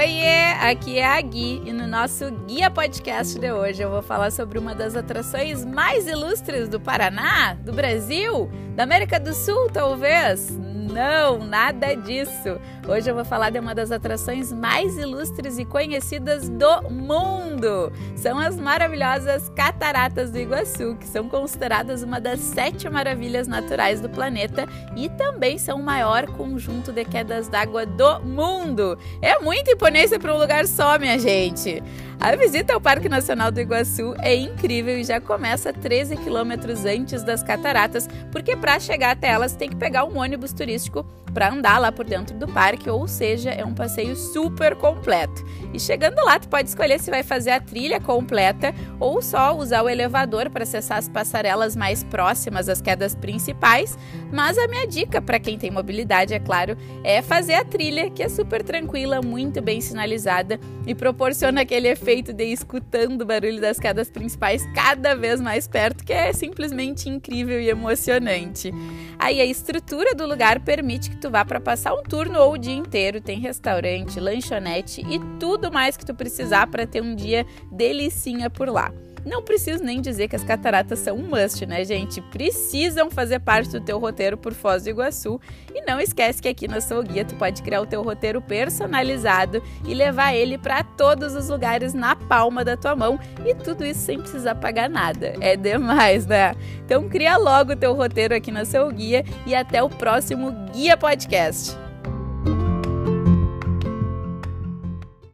Oiê, aqui é a Gui e no nosso Guia Podcast de hoje eu vou falar sobre uma das atrações mais ilustres do Paraná, do Brasil, da América do Sul, talvez. Não, nada disso. Hoje eu vou falar de uma das atrações mais ilustres e conhecidas do mundo. São as maravilhosas Cataratas do Iguaçu, que são consideradas uma das sete maravilhas naturais do planeta e também são o maior conjunto de quedas d'água do mundo. É muita imponência para um lugar só, minha gente. A visita ao Parque Nacional do Iguaçu é incrível e já começa 13 quilômetros antes das cataratas, porque para chegar até elas tem que pegar um ônibus turístico para andar lá por dentro do parque, ou seja, é um passeio super completo. E chegando lá, tu pode escolher se vai fazer a trilha completa ou só usar o elevador para acessar as passarelas mais próximas às quedas principais. Mas a minha dica para quem tem mobilidade, é claro, é fazer a trilha, que é super tranquila, muito bem sinalizada e proporciona aquele efeito de ir escutando o barulho das quedas principais cada vez mais perto, que é simplesmente incrível e emocionante. Aí a estrutura do lugar permite que tu vá para passar um turno ou o dia inteiro, tem restaurante, lanchonete e tudo mais que tu precisar para ter um dia delicinha por lá. Não preciso nem dizer que as cataratas são um must, né, gente? Precisam fazer parte do teu roteiro por Foz do Iguaçu. E não esquece que aqui na sua guia tu pode criar o teu roteiro personalizado e levar ele para todos os lugares na palma da tua mão e tudo isso sem precisar pagar nada. É demais, né? Então cria logo o teu roteiro aqui na seu guia e até o próximo Guia Podcast.